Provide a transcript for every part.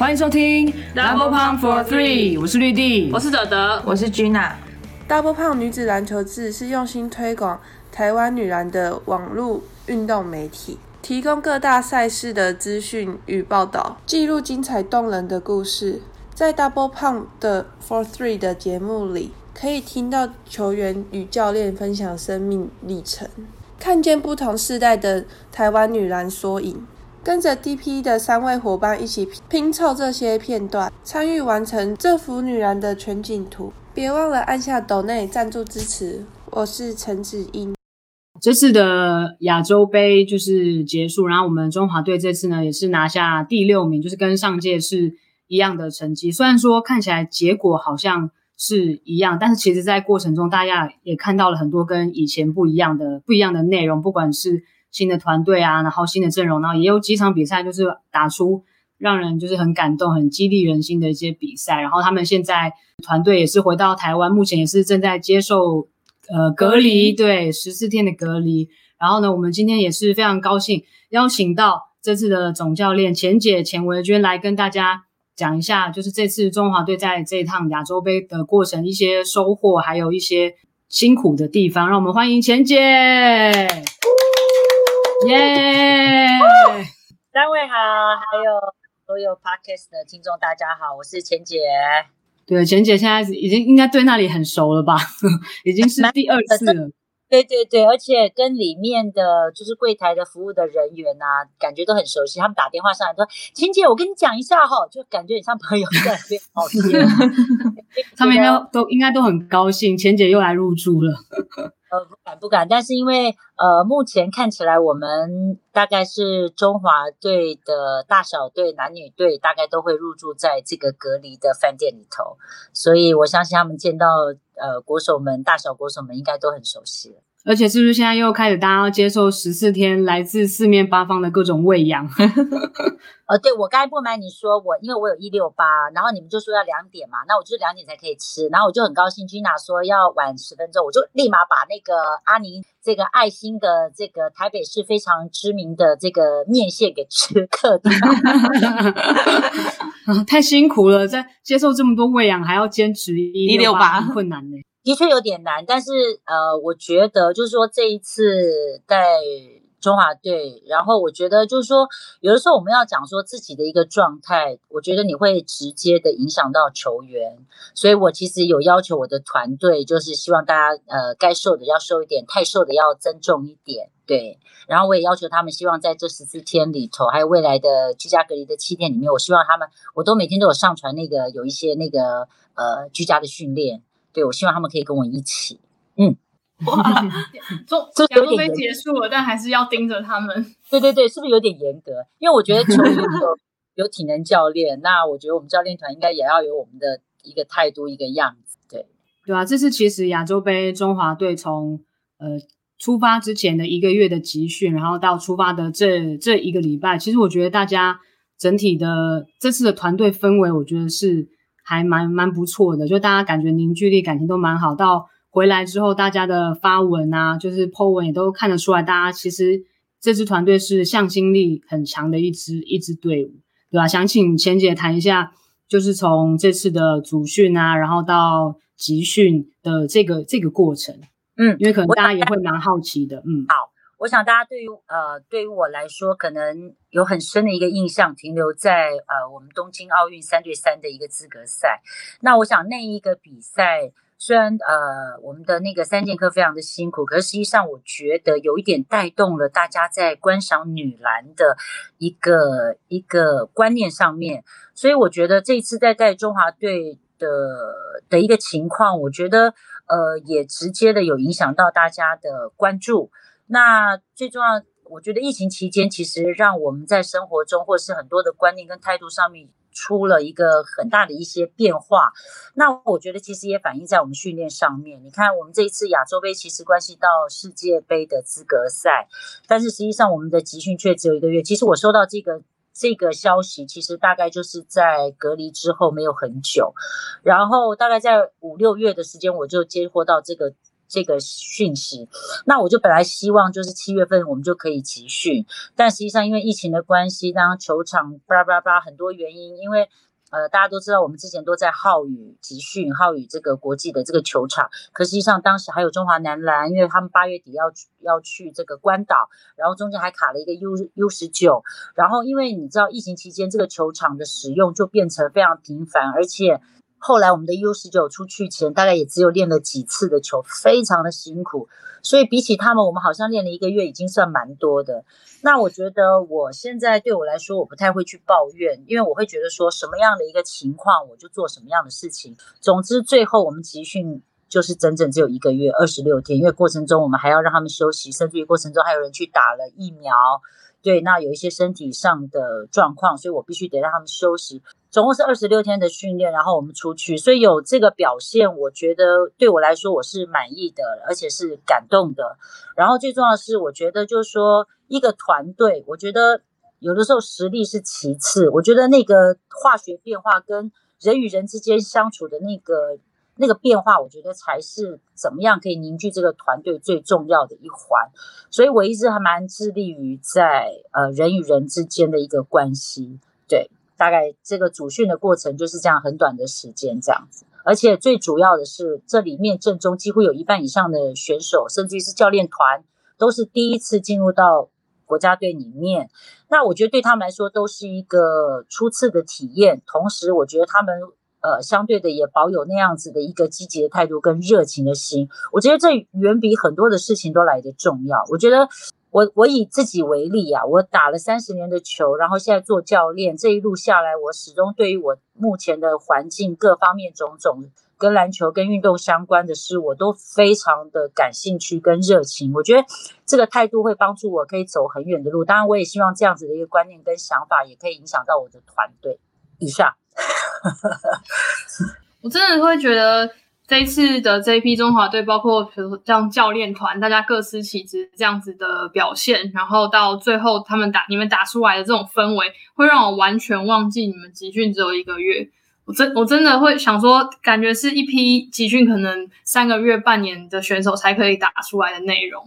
欢迎收听 Double Pump for Three，我是绿地，我是德德，我是 Gina。Double Pump 女子篮球志是用心推广台湾女篮的网络运动媒体，提供各大赛事的资讯与报道，记录精彩动人的故事。在 Double Pump 的 For Three 的节目里，可以听到球员与教练分享生命历程，看见不同世代的台湾女篮缩影。跟着 DP 的三位伙伴一起拼凑这些片段，参与完成这幅女篮的全景图。别忘了按下抖内赞助支持。我是陈子英。这次的亚洲杯就是结束，然后我们中华队这次呢也是拿下第六名，就是跟上届是一样的成绩。虽然说看起来结果好像是一样，但是其实在过程中大家也看到了很多跟以前不一样的不一样的内容，不管是。新的团队啊，然后新的阵容，然后也有几场比赛就是打出让人就是很感动、很激励人心的一些比赛。然后他们现在团队也是回到台湾，目前也是正在接受呃隔离，对十四天的隔离。然后呢，我们今天也是非常高兴邀请到这次的总教练钱姐钱维娟来跟大家讲一下，就是这次中华队在这一趟亚洲杯的过程一些收获，还有一些辛苦的地方。让我们欢迎钱姐。耶！三位好，还有所有 podcast 的听众，大家好，我是钱姐。对，钱姐现在已经应该对那里很熟了吧？已经是第二次了。对对对，而且跟里面的就是柜台的服务的人员呐，感觉都很熟悉。他们打电话上来说：“钱姐，我跟你讲一下哈，就感觉很像朋友在那边聊天。” 他们应该都应该都很高兴，钱姐又来入住了。呃，不敢不敢，但是因为呃，目前看起来我们大概是中华队的大小队、男女队，大概都会入住在这个隔离的饭店里头，所以我相信他们见到呃国手们、大小国手们，应该都很熟悉了。而且是不是现在又开始大家要接受十四天来自四面八方的各种喂养？呃，对我刚才不瞒你说，我因为我有一六八，然后你们就说要两点嘛，那我就两点才可以吃，然后我就很高兴，Gina 说要晚十分钟，我就立马把那个阿宁这个爱心的这个台北市非常知名的这个面线给吃客掉。太辛苦了，在接受这么多喂养，还要坚持一六八，很困难呢。的确有点难，但是呃，我觉得就是说这一次在中华队，然后我觉得就是说有的时候我们要讲说自己的一个状态，我觉得你会直接的影响到球员，所以我其实有要求我的团队，就是希望大家呃该瘦的要瘦一点，太瘦的要增重一点，对。然后我也要求他们，希望在这十四天里头，还有未来的居家隔离的七天里面，我希望他们我都每天都有上传那个有一些那个呃居家的训练。对，我希望他们可以跟我一起。嗯，哇，中亚洲杯结束了，但还是要盯着他们。对对对，是不是有点严格？因为我觉得球员有有体能教练，那我觉得我们教练团应该也要有我们的一个态度、一个样子。对，对啊，这是其实亚洲杯中华队从呃出发之前的一个月的集训，然后到出发的这这一个礼拜，其实我觉得大家整体的这次的团队氛围，我觉得是。还蛮蛮不错的，就大家感觉凝聚力、感情都蛮好。到回来之后，大家的发文啊，就是 po 文也都看得出来，大家其实这支团队是向心力很强的一支一支队伍，对吧？想请钱姐谈一下，就是从这次的组训啊，然后到集训的这个这个过程，嗯，因为可能大家也会蛮好奇的，嗯，好。我想大家对于呃，对于我来说，可能有很深的一个印象，停留在呃我们东京奥运三对三的一个资格赛。那我想那一个比赛，虽然呃我们的那个三剑客非常的辛苦，可是实际上我觉得有一点带动了大家在观赏女篮的一个一个观念上面。所以我觉得这一次在带中华队的的一个情况，我觉得呃也直接的有影响到大家的关注。那最重要，我觉得疫情期间其实让我们在生活中或是很多的观念跟态度上面出了一个很大的一些变化。那我觉得其实也反映在我们训练上面。你看，我们这一次亚洲杯其实关系到世界杯的资格赛，但是实际上我们的集训却只有一个月。其实我收到这个这个消息，其实大概就是在隔离之后没有很久，然后大概在五六月的时间，我就接获到这个。这个讯息。那我就本来希望就是七月份我们就可以集训，但实际上因为疫情的关系，当球场巴拉巴拉很多原因，因为。呃，大家都知道，我们之前都在浩宇集训，浩宇这个国际的这个球场。可实际上，当时还有中华男篮，因为他们八月底要要去这个关岛，然后中间还卡了一个 U U 十九。然后，因为你知道，疫情期间这个球场的使用就变成非常频繁，而且。后来我们的 U 十九出去前，大概也只有练了几次的球，非常的辛苦。所以比起他们，我们好像练了一个月，已经算蛮多的。那我觉得我现在对我来说，我不太会去抱怨，因为我会觉得说什么样的一个情况，我就做什么样的事情。总之，最后我们集训就是整整只有一个月，二十六天，因为过程中我们还要让他们休息，甚至于过程中还有人去打了疫苗。对，那有一些身体上的状况，所以我必须得让他们休息。总共是二十六天的训练，然后我们出去，所以有这个表现，我觉得对我来说我是满意的，而且是感动的。然后最重要的是，我觉得就是说一个团队，我觉得有的时候实力是其次，我觉得那个化学变化跟人与人之间相处的那个那个变化，我觉得才是怎么样可以凝聚这个团队最重要的一环。所以我一直还蛮致力于在呃人与人之间的一个关系，对。大概这个主训的过程就是这样很短的时间这样子，而且最主要的是，这里面正中几乎有一半以上的选手，甚至于是教练团，都是第一次进入到国家队里面。那我觉得对他们来说都是一个初次的体验，同时我觉得他们呃相对的也保有那样子的一个积极的态度跟热情的心。我觉得这远比很多的事情都来得重要。我觉得。我我以自己为例啊，我打了三十年的球，然后现在做教练，这一路下来，我始终对于我目前的环境各方面种种跟篮球跟运动相关的事，我都非常的感兴趣跟热情。我觉得这个态度会帮助我可以走很远的路。当然，我也希望这样子的一个观念跟想法也可以影响到我的团队。以上，我真的会觉得。这一次的这一批中华队，包括比如像教练团，大家各司其职这样子的表现，然后到最后他们打你们打出来的这种氛围，会让我完全忘记你们集训只有一个月。我真我真的会想说，感觉是一批集训可能三个月、半年的选手才可以打出来的内容。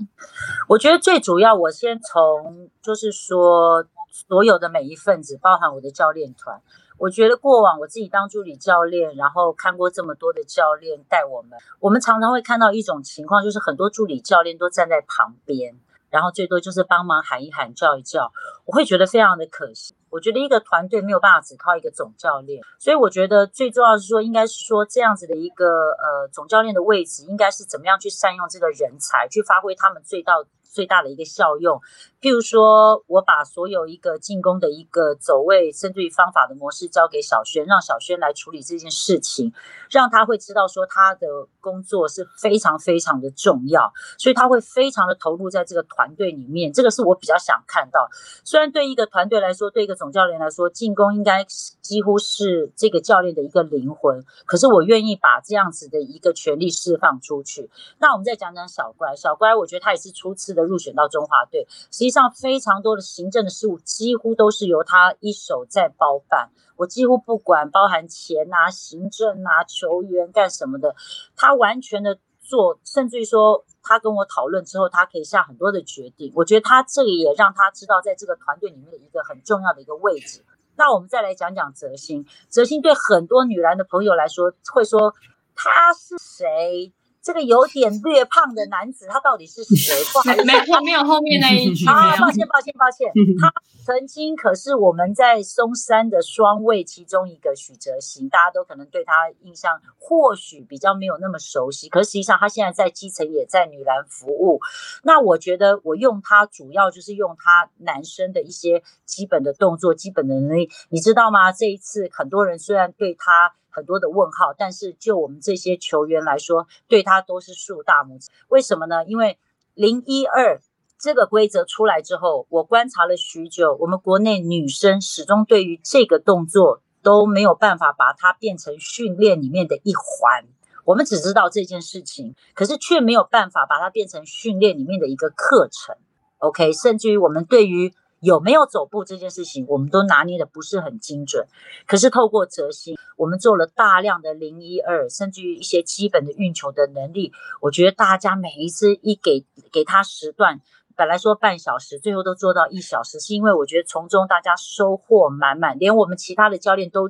我觉得最主要，我先从就是说，所有的每一份子，包含我的教练团。我觉得过往我自己当助理教练，然后看过这么多的教练带我们，我们常常会看到一种情况，就是很多助理教练都站在旁边，然后最多就是帮忙喊一喊、叫一叫，我会觉得非常的可惜。我觉得一个团队没有办法只靠一个总教练，所以我觉得最重要是说，应该是说这样子的一个呃总教练的位置，应该是怎么样去善用这个人才，去发挥他们最大。最大的一个效用，譬如说，我把所有一个进攻的一个走位，甚至于方法的模式交给小轩，让小轩来处理这件事情，让他会知道说他的工作是非常非常的重要，所以他会非常的投入在这个团队里面。这个是我比较想看到。虽然对一个团队来说，对一个总教练来说，进攻应该几乎是这个教练的一个灵魂，可是我愿意把这样子的一个权利释放出去。那我们再讲讲小乖，小乖，我觉得他也是初次的。入选到中华队，实际上非常多的行政的事务几乎都是由他一手在包办。我几乎不管包含钱啊、行政啊、球员干什么的，他完全的做，甚至于说他跟我讨论之后，他可以下很多的决定。我觉得他这个也让他知道在这个团队里面的一个很重要的一个位置。那我们再来讲讲泽鑫，泽鑫对很多女篮的朋友来说会说他是谁？这个有点略胖的男子，他到底是谁？没没没有后面那一句啊！抱歉抱歉抱歉，他曾经可是我们在松山的双位其中一个许哲行，大家都可能对他印象或许比较没有那么熟悉，可实际上他现在在基层也在女篮服务。那我觉得我用他主要就是用他男生的一些基本的动作、基本的能力，你知道吗？这一次很多人虽然对他。很多的问号，但是就我们这些球员来说，对他都是竖大拇指。为什么呢？因为零一二这个规则出来之后，我观察了许久，我们国内女生始终对于这个动作都没有办法把它变成训练里面的一环。我们只知道这件事情，可是却没有办法把它变成训练里面的一个课程。OK，甚至于我们对于有没有走步这件事情，我们都拿捏的不是很精准。可是透过哲心，我们做了大量的零一二，甚至于一些基本的运球的能力。我觉得大家每一次一给给他时段，本来说半小时，最后都做到一小时，是因为我觉得从中大家收获满满，连我们其他的教练都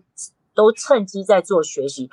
都趁机在做学习。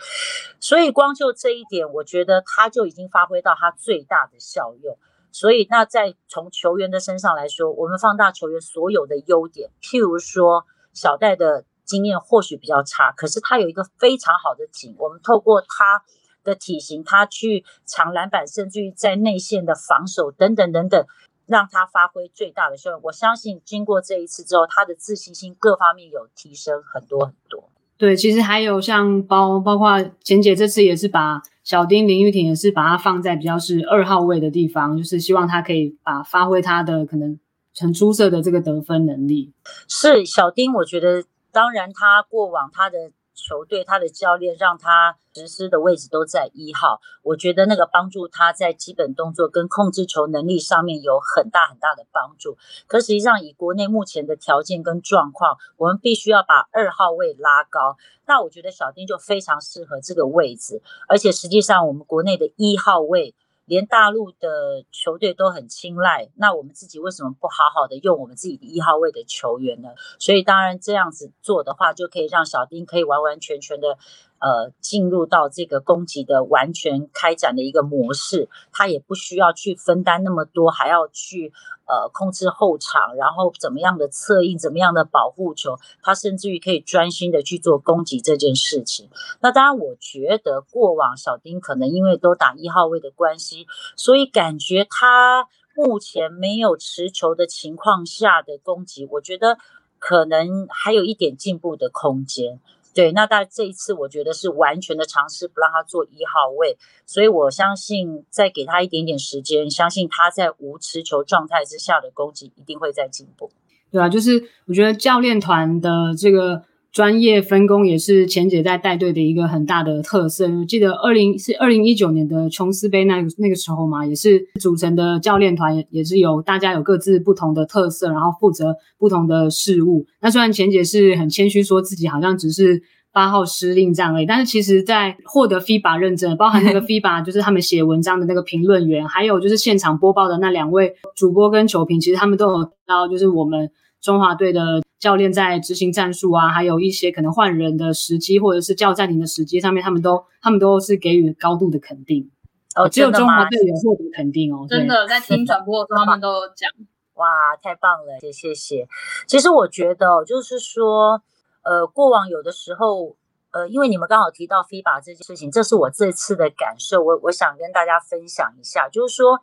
所以光就这一点，我觉得他就已经发挥到他最大的效用。所以，那在从球员的身上来说，我们放大球员所有的优点，譬如说小戴的经验或许比较差，可是他有一个非常好的景，我们透过他的体型，他去抢篮板，甚至于在内线的防守等等等等，让他发挥最大的效用。我相信经过这一次之后，他的自信心各方面有提升很多很多。对，其实还有像包包括简姐这次也是把小丁林玉婷也是把它放在比较是二号位的地方，就是希望他可以把发挥他的可能很出色的这个得分能力。是小丁，我觉得当然他过往他的。球队他的教练让他实施的位置都在一号，我觉得那个帮助他在基本动作跟控制球能力上面有很大很大的帮助。可实际上以国内目前的条件跟状况，我们必须要把二号位拉高。那我觉得小丁就非常适合这个位置，而且实际上我们国内的一号位。连大陆的球队都很青睐，那我们自己为什么不好好的用我们自己的一号位的球员呢？所以当然这样子做的话，就可以让小丁可以完完全全的。呃，进入到这个攻击的完全开展的一个模式，他也不需要去分担那么多，还要去呃控制后场，然后怎么样的策应，怎么样的保护球，他甚至于可以专心的去做攻击这件事情。那当然，我觉得过往小丁可能因为都打一号位的关系，所以感觉他目前没有持球的情况下的攻击，我觉得可能还有一点进步的空间。对，那但这一次我觉得是完全的尝试，不让他做一号位，所以我相信再给他一点点时间，相信他在无持球状态之下的攻击一定会在进步。对啊，就是我觉得教练团的这个。专业分工也是钱姐在带队的一个很大的特色。我记得二零是二零一九年的琼斯杯那个那个时候嘛，也是组成的教练团，也是有大家有各自不同的特色，然后负责不同的事务。那虽然钱姐是很谦虚，说自己好像只是八号司令这样而已，但是其实在获得 FIBA 认证，包含那个 FIBA 就是他们写文章的那个评论员，还有就是现场播报的那两位主播跟球评，其实他们都有到，就是我们中华队的。教练在执行战术啊，还有一些可能换人的时机，或者是叫暂停的时机上面，他们都他们都是给予高度的肯定。哦，只有中华队有获得肯定哦。真的，在 听转播的时候，他们都有讲。哇，太棒了，谢谢谢。其实我觉得，就是说，呃，过往有的时候，呃，因为你们刚好提到 FIBA 这件事情，这是我这次的感受，我我想跟大家分享一下，就是说。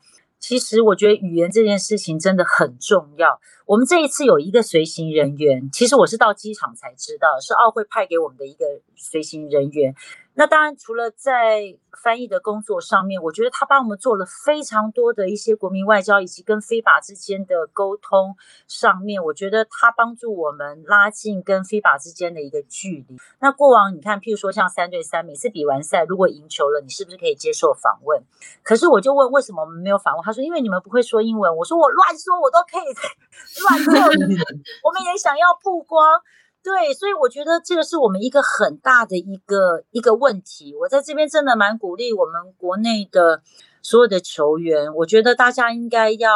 其实我觉得语言这件事情真的很重要。我们这一次有一个随行人员，其实我是到机场才知道，是奥会派给我们的一个随行人员。那当然，除了在翻译的工作上面，我觉得他帮我们做了非常多的一些国民外交以及跟非法之间的沟通上面，我觉得他帮助我们拉近跟非法之间的一个距离。那过往你看，譬如说像三对三，每次比完赛如果赢球了，你是不是可以接受访问？可是我就问为什么我们没有访问？他说因为你们不会说英文。我说我乱说，我都可以 乱做，我们也想要曝光。对，所以我觉得这个是我们一个很大的一个一个问题。我在这边真的蛮鼓励我们国内的所有的球员，我觉得大家应该要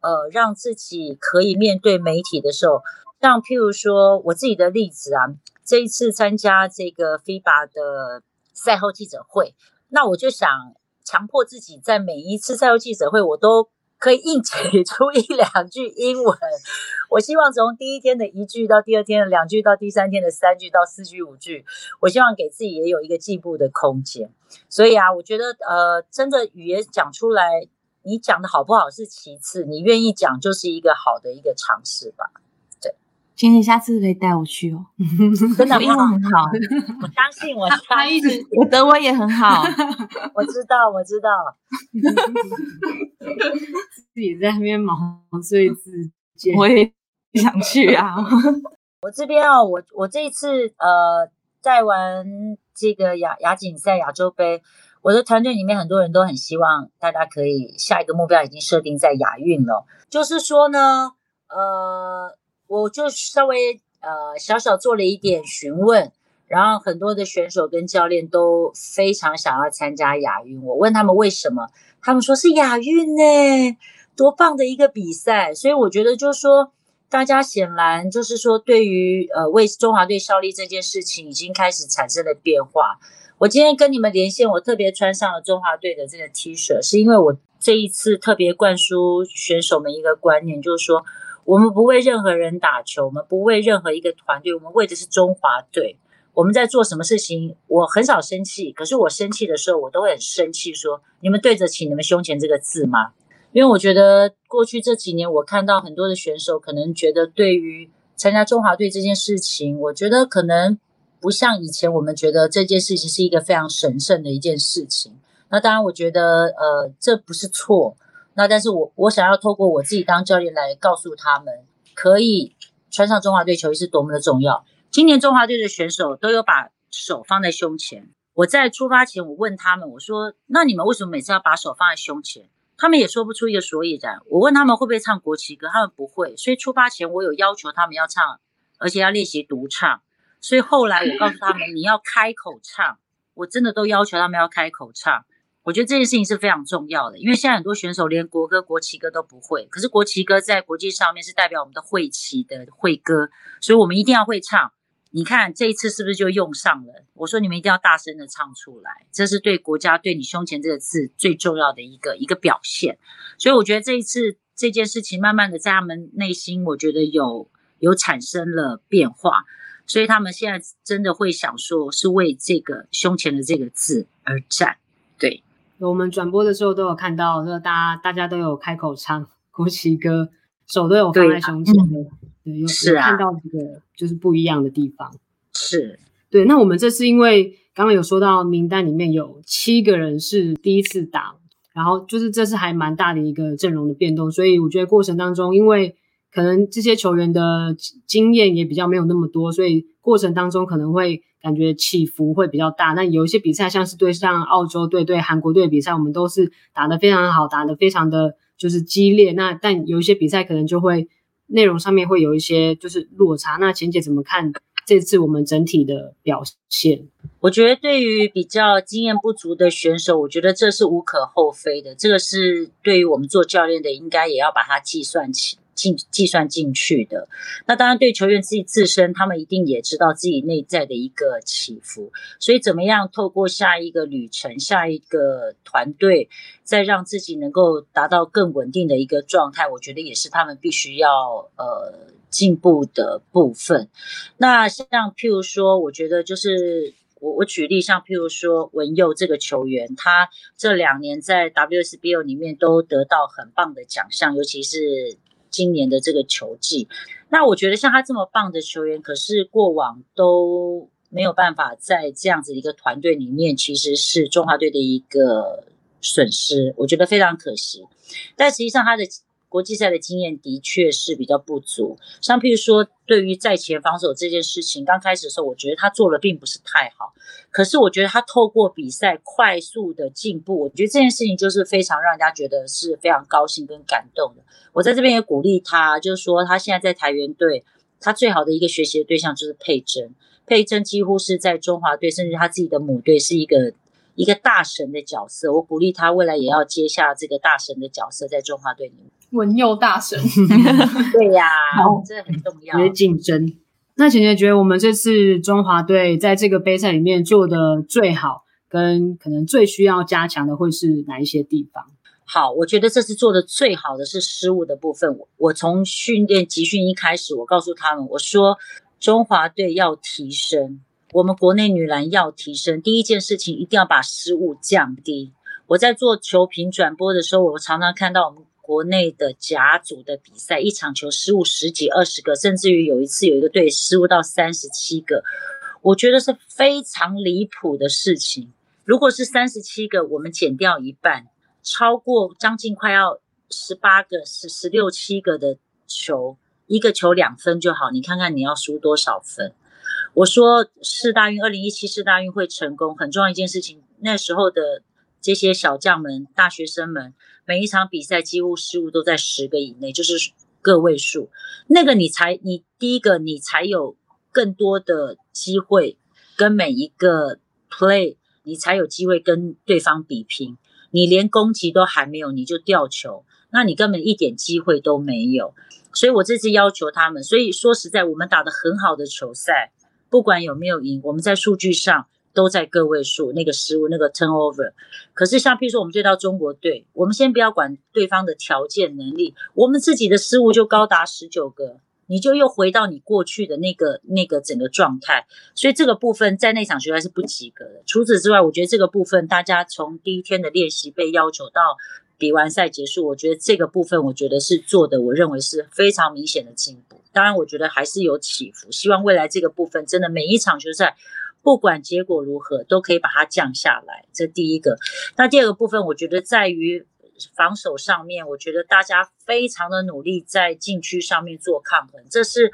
呃让自己可以面对媒体的时候，像譬如说我自己的例子啊，这一次参加这个 FIBA 的赛后记者会，那我就想强迫自己在每一次赛后记者会，我都。可以硬挤出一两句英文，我希望从第一天的一句到第二天的两句，到第三天的三句到四句五句，我希望给自己也有一个进步的空间。所以啊，我觉得呃，真的语言讲出来，你讲的好不好是其次，你愿意讲就是一个好的一个尝试吧。请你下次可以带我去哦，真的英文很好，我相信我，他一直我德文也很好，我知道我知道，自己在那边毛遂自荐，我也想去啊。我这边哦，我我这一次呃在玩这个亚亚锦赛亚洲杯，我的团队里面很多人都很希望大家可以下一个目标已经设定在亚运了，就是说呢，呃。我就稍微呃小小做了一点询问，然后很多的选手跟教练都非常想要参加亚运。我问他们为什么，他们说是亚运呢，多棒的一个比赛。所以我觉得就是说，大家显然就是说，对于呃为中华队效力这件事情，已经开始产生了变化。我今天跟你们连线，我特别穿上了中华队的这个 T 恤，是因为我这一次特别灌输选手们一个观念，就是说，我们不为任何人打球，我们不为任何一个团队，我们为的是中华队。我们在做什么事情，我很少生气，可是我生气的时候，我都会很生气，说你们对得起你们胸前这个字吗？因为我觉得过去这几年，我看到很多的选手可能觉得对于参加中华队这件事情，我觉得可能。不像以前，我们觉得这件事情是一个非常神圣的一件事情。那当然，我觉得呃，这不是错。那但是我我想要透过我自己当教练来告诉他们，可以穿上中华队球衣是多么的重要。今年中华队的选手都有把手放在胸前。我在出发前，我问他们，我说：“那你们为什么每次要把手放在胸前？”他们也说不出一个所以然。我问他们会不会唱国旗歌，他们不会。所以出发前，我有要求他们要唱，而且要练习独唱。所以后来我告诉他们，你要开口唱，我真的都要求他们要开口唱。我觉得这件事情是非常重要的，因为现在很多选手连国歌、国旗歌都不会，可是国旗歌在国际上面是代表我们的会旗的会歌，所以我们一定要会唱。你看这一次是不是就用上了？我说你们一定要大声的唱出来，这是对国家、对你胸前这个字最重要的一个一个表现。所以我觉得这一次这件事情，慢慢的在他们内心，我觉得有有产生了变化。所以他们现在真的会想说，是为这个胸前的这个字而战。对，我们转播的时候都有看到，说大家大家都有开口唱国旗歌，手都有放在胸前的，对，有有看到这个就是不一样的地方。是，对。那我们这次因为刚刚有说到名单里面有七个人是第一次打，然后就是这次还蛮大的一个阵容的变动，所以我觉得过程当中因为。可能这些球员的经验也比较没有那么多，所以过程当中可能会感觉起伏会比较大。那有一些比赛，像是对像澳洲队、对韩国队的比赛，我们都是打得非常好，打得非常的就是激烈。那但有一些比赛可能就会内容上面会有一些就是落差。那钱姐怎么看这次我们整体的表现？我觉得对于比较经验不足的选手，我觉得这是无可厚非的。这个是对于我们做教练的，应该也要把它计算起。进计算进去的，那当然对球员自己自身，他们一定也知道自己内在的一个起伏，所以怎么样透过下一个旅程、下一个团队，再让自己能够达到更稳定的一个状态，我觉得也是他们必须要呃进步的部分。那像譬如说，我觉得就是我我举例，像譬如说文佑这个球员，他这两年在 WSBO 里面都得到很棒的奖项，尤其是。今年的这个球季，那我觉得像他这么棒的球员，可是过往都没有办法在这样子一个团队里面，其实是中华队的一个损失，我觉得非常可惜。但实际上他的。国际赛的经验的确是比较不足，像譬如说，对于在前防守这件事情，刚开始的时候，我觉得他做的并不是太好。可是我觉得他透过比赛快速的进步，我觉得这件事情就是非常让人家觉得是非常高兴跟感动的。我在这边也鼓励他，就是说他现在在台元队，他最好的一个学习的对象就是佩珍。佩珍几乎是在中华队，甚至他自己的母队是一个。一个大神的角色，我鼓励他未来也要接下这个大神的角色，在中华队里面。文佑大神，对呀，这很重要。竞争。那姐姐觉得我们这次中华队在这个杯赛里面做的最好，跟可能最需要加强的会是哪一些地方？好，我觉得这次做的最好的是失误的部分。我我从训练集训一开始，我告诉他们，我说中华队要提升。我们国内女篮要提升，第一件事情一定要把失误降低。我在做球评转播的时候，我常常看到我们国内的甲组的比赛，一场球失误十几、二十个，甚至于有一次有一个队失误到三十七个，我觉得是非常离谱的事情。如果是三十七个，我们减掉一半，超过将近快要十八个、十十六七个的球，一个球两分就好，你看看你要输多少分？我说世大运二零一七世大运会成功，很重要一件事情。那时候的这些小将们、大学生们，每一场比赛几乎失误都在十个以内，就是个位数，那个你才你第一个你才有更多的机会跟每一个 play，你才有机会跟对方比拼。你连攻击都还没有，你就掉球，那你根本一点机会都没有。所以我这次要求他们，所以说实在，我们打的很好的球赛，不管有没有赢，我们在数据上都在个位数，那个失误那个 turnover。可是像譬如说我们对到中国队，我们先不要管对方的条件能力，我们自己的失误就高达十九个，你就又回到你过去的那个那个整个状态。所以这个部分在那场球赛是不及格的。除此之外，我觉得这个部分大家从第一天的练习被要求到。比完赛结束，我觉得这个部分，我觉得是做的，我认为是非常明显的进步。当然，我觉得还是有起伏。希望未来这个部分，真的每一场球赛，不管结果如何，都可以把它降下来。这第一个。那第二个部分，我觉得在于防守上面，我觉得大家非常的努力在禁区上面做抗衡。这是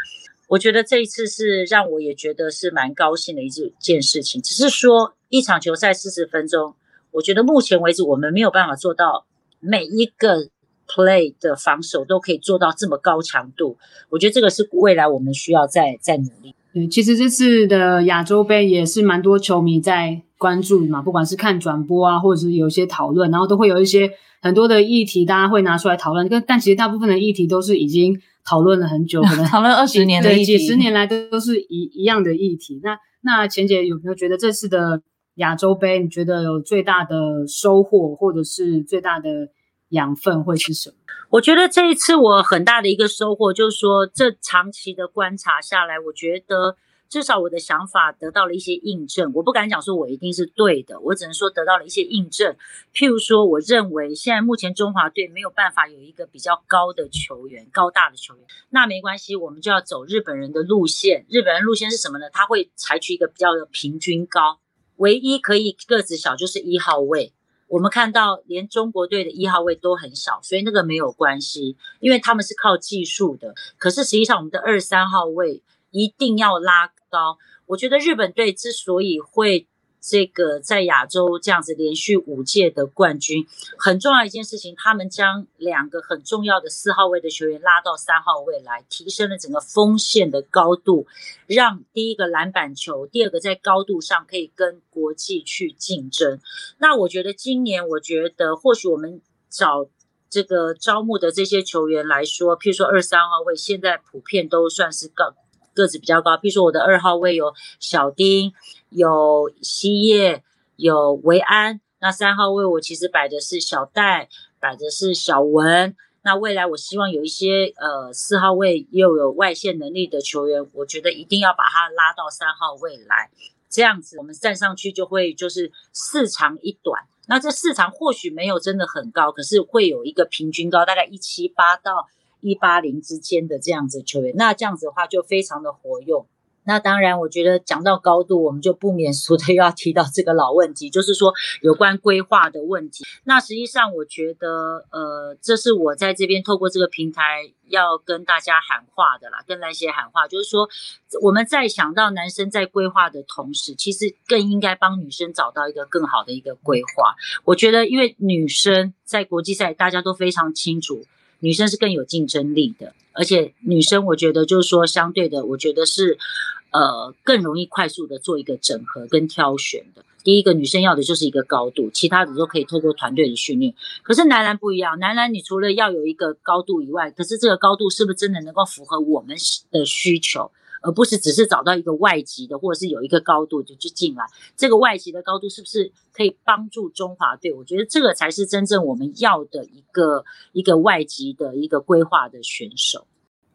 我觉得这一次是让我也觉得是蛮高兴的一件事情。只是说一场球赛四十分钟，我觉得目前为止我们没有办法做到。每一个 play 的防守都可以做到这么高强度，我觉得这个是未来我们需要再再努力。对，其实这次的亚洲杯也是蛮多球迷在关注嘛，不管是看转播啊，或者是有一些讨论，然后都会有一些很多的议题，大家会拿出来讨论。但但其实大部分的议题都是已经讨论了很久，可能 讨论二十年的议题，几十年来都都是一一样的议题。那那钱姐有没有觉得这次的亚洲杯，你觉得有最大的收获，或者是最大的？养分会是什么？我觉得这一次我很大的一个收获，就是说这长期的观察下来，我觉得至少我的想法得到了一些印证。我不敢讲说我一定是对的，我只能说得到了一些印证。譬如说，我认为现在目前中华队没有办法有一个比较高的球员、高大的球员，那没关系，我们就要走日本人的路线。日本人路线是什么呢？他会采取一个比较平均高，唯一可以个子小就是一号位。我们看到连中国队的一号位都很少，所以那个没有关系，因为他们是靠技术的。可是实际上，我们的二三号位一定要拉高。我觉得日本队之所以会。这个在亚洲这样子连续五届的冠军，很重要一件事情，他们将两个很重要的四号位的球员拉到三号位来，提升了整个锋线的高度，让第一个篮板球，第二个在高度上可以跟国际去竞争。那我觉得今年，我觉得或许我们找这个招募的这些球员来说，譬如说二三号位，现在普遍都算是高个子比较高，譬如说我的二号位有小丁。有西叶，有维安，那三号位我其实摆的是小戴，摆的是小文。那未来我希望有一些呃四号位又有外线能力的球员，我觉得一定要把他拉到三号位来，这样子我们站上去就会就是四长一短。那这四长或许没有真的很高，可是会有一个平均高，大概一七八到一八零之间的这样子球员。那这样子的话就非常的活用。那当然，我觉得讲到高度，我们就不免俗的又 要提到这个老问题，就是说有关规划的问题。那实际上，我觉得，呃，这是我在这边透过这个平台要跟大家喊话的啦，跟那些喊话，就是说，我们在想到男生在规划的同时，其实更应该帮女生找到一个更好的一个规划。我觉得，因为女生在国际赛，大家都非常清楚，女生是更有竞争力的，而且女生，我觉得就是说，相对的，我觉得是。呃，更容易快速的做一个整合跟挑选的。第一个，女生要的就是一个高度，其他的都可以透过团队的训练。可是男篮不一样，男篮你除了要有一个高度以外，可是这个高度是不是真的能够符合我们的需求，而不是只是找到一个外籍的，或者是有一个高度就就进来。这个外籍的高度是不是可以帮助中华队？我觉得这个才是真正我们要的一个一个外籍的一个规划的选手。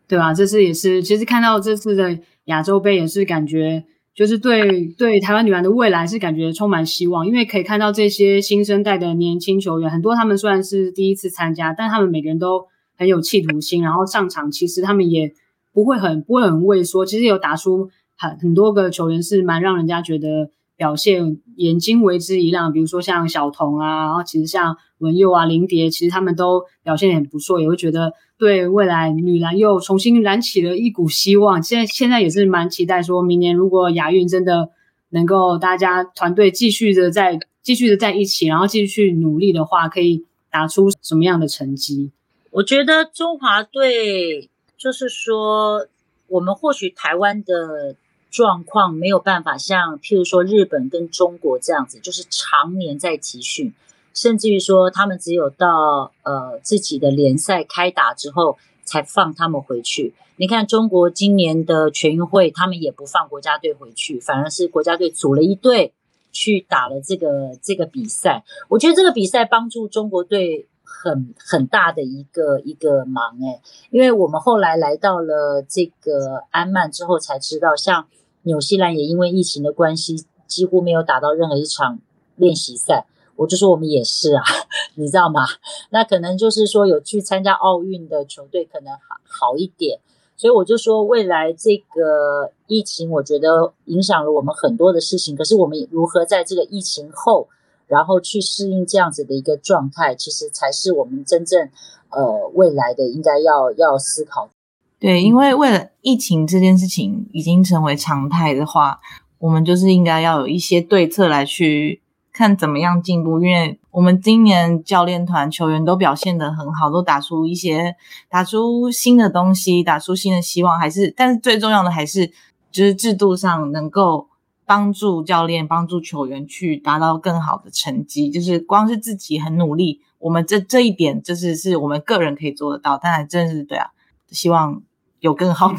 对吧？这次也是，其实看到这次的亚洲杯也是感觉，就是对对台湾女篮的未来是感觉充满希望，因为可以看到这些新生代的年轻球员，很多他们虽然是第一次参加，但他们每个人都很有企图心，然后上场其实他们也不会很不会很畏缩，其实有打出很很多个球员是蛮让人家觉得。表现眼睛为之一亮，比如说像小童啊，然后其实像文佑啊、林蝶，其实他们都表现很不错，也会觉得对未来女篮又重新燃起了一股希望。现在现在也是蛮期待，说明年如果亚运真的能够大家团队继续的在继续的在一起，然后继续努力的话，可以打出什么样的成绩？我觉得中华队就是说，我们或许台湾的状况没有办法像，譬如说日本跟中国这样子，就是常年在集训，甚至于说他们只有到呃自己的联赛开打之后才放他们回去。你看中国今年的全运会，他们也不放国家队回去，反而是国家队组了一队去打了这个这个比赛。我觉得这个比赛帮助中国队很很大的一个一个忙诶，因为我们后来来到了这个安曼之后才知道，像纽西兰也因为疫情的关系，几乎没有打到任何一场练习赛。我就说我们也是啊，你知道吗？那可能就是说有去参加奥运的球队可能好好一点。所以我就说，未来这个疫情，我觉得影响了我们很多的事情。可是我们如何在这个疫情后，然后去适应这样子的一个状态，其实才是我们真正呃未来的应该要要思考。对，因为为了疫情这件事情已经成为常态的话，我们就是应该要有一些对策来去。看怎么样进步，因为我们今年教练团球员都表现得很好，都打出一些打出新的东西，打出新的希望。还是，但是最重要的还是就是制度上能够帮助教练、帮助球员去达到更好的成绩。就是光是自己很努力，我们这这一点就是是我们个人可以做得到。当然，真的是对啊，希望有更好的。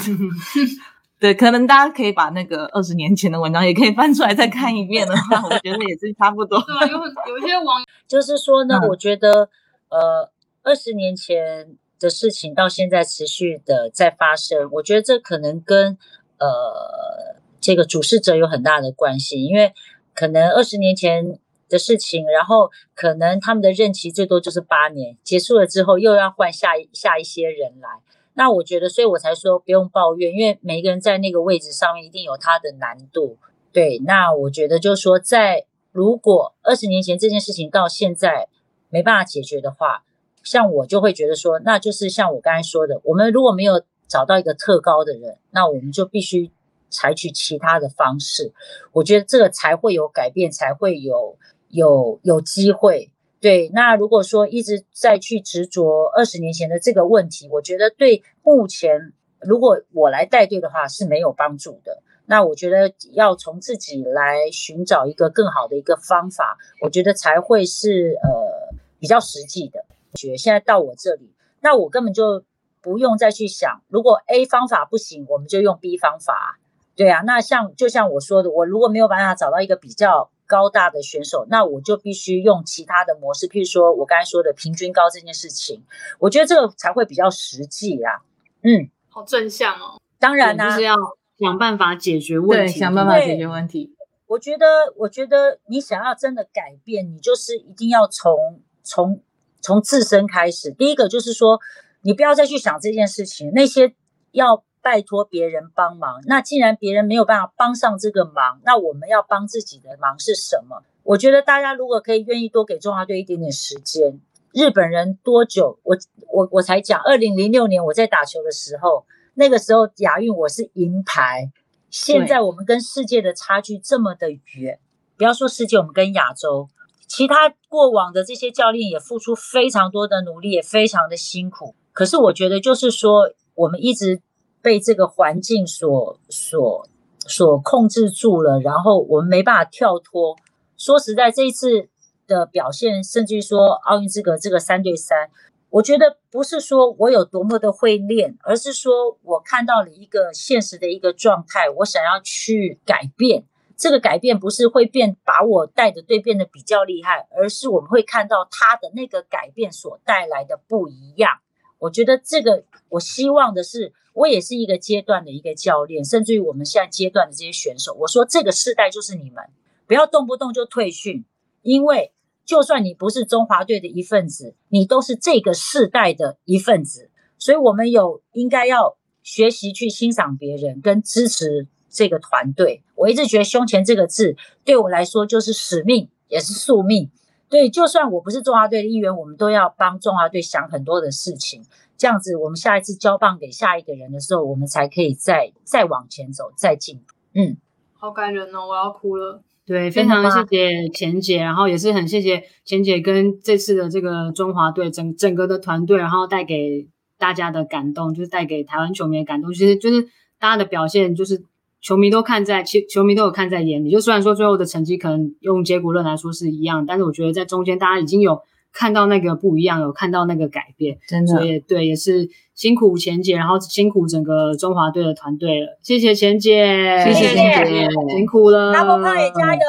对，可能大家可以把那个二十年前的文章也可以翻出来再看一遍的话，我觉得也是差不多。对啊，有很有一些网友 就是说呢，我觉得呃，二十年前的事情到现在持续的在发生，我觉得这可能跟呃这个主事者有很大的关系，因为可能二十年前的事情，然后可能他们的任期最多就是八年，结束了之后又要换下下一些人来。那我觉得，所以我才说不用抱怨，因为每一个人在那个位置上面一定有他的难度。对，那我觉得就是说，在如果二十年前这件事情到现在没办法解决的话，像我就会觉得说，那就是像我刚才说的，我们如果没有找到一个特高的人，那我们就必须采取其他的方式。我觉得这个才会有改变，才会有有有机会。对，那如果说一直在去执着二十年前的这个问题，我觉得对目前如果我来带队的话是没有帮助的。那我觉得要从自己来寻找一个更好的一个方法，我觉得才会是呃比较实际的。觉现在到我这里，那我根本就不用再去想，如果 A 方法不行，我们就用 B 方法。对啊，那像就像我说的，我如果没有办法找到一个比较。高大的选手，那我就必须用其他的模式，譬如说我刚才说的平均高这件事情，我觉得这个才会比较实际啊。嗯，好正向哦。当然啦，就是要想办法解决问题，想办法解决问题。我觉得，我觉得你想要真的改变，你就是一定要从从从自身开始。第一个就是说，你不要再去想这件事情，那些要。拜托别人帮忙，那既然别人没有办法帮上这个忙，那我们要帮自己的忙是什么？我觉得大家如果可以愿意多给中华队一点点时间，日本人多久？我我我才讲，二零零六年我在打球的时候，那个时候亚运我是银牌，现在我们跟世界的差距这么的远，不要说世界，我们跟亚洲，其他过往的这些教练也付出非常多的努力，也非常的辛苦。可是我觉得就是说，我们一直。被这个环境所所所控制住了，然后我们没办法跳脱。说实在，这一次的表现，甚至于说奥运资格这个三对三，我觉得不是说我有多么的会练，而是说我看到了一个现实的一个状态，我想要去改变。这个改变不是会变把我带的队变得比较厉害，而是我们会看到他的那个改变所带来的不一样。我觉得这个，我希望的是。我也是一个阶段的一个教练，甚至于我们现在阶段的这些选手，我说这个世代就是你们，不要动不动就退训，因为就算你不是中华队的一份子，你都是这个世代的一份子，所以我们有应该要学习去欣赏别人，跟支持这个团队。我一直觉得“胸前”这个字对我来说就是使命，也是宿命。对，就算我不是中华队的一员，我们都要帮中华队想很多的事情。这样子，我们下一次交棒给下一个人的时候，我们才可以再再往前走，再进步。嗯，好感人哦，我要哭了。对，非常谢谢钱姐，然后也是很谢谢钱姐跟这次的这个中华队整整个的团队，然后带给大家的感动，就是带给台湾球迷的感动，其实就是大家的表现，就是球迷都看在，球球迷都有看在眼里。就虽然说最后的成绩可能用结果论来说是一样，但是我觉得在中间大家已经有看到那个不一样，有看到那个改变，真的。所以对，也是辛苦钱姐，然后辛苦整个中华队的团队了，谢谢钱姐，谢谢钱姐。辛苦了，大波胖也加油，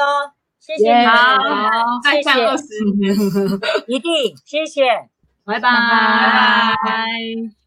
谢谢你。们，好，再谢看二谢，十。年。一定谢谢。拜拜。拜拜。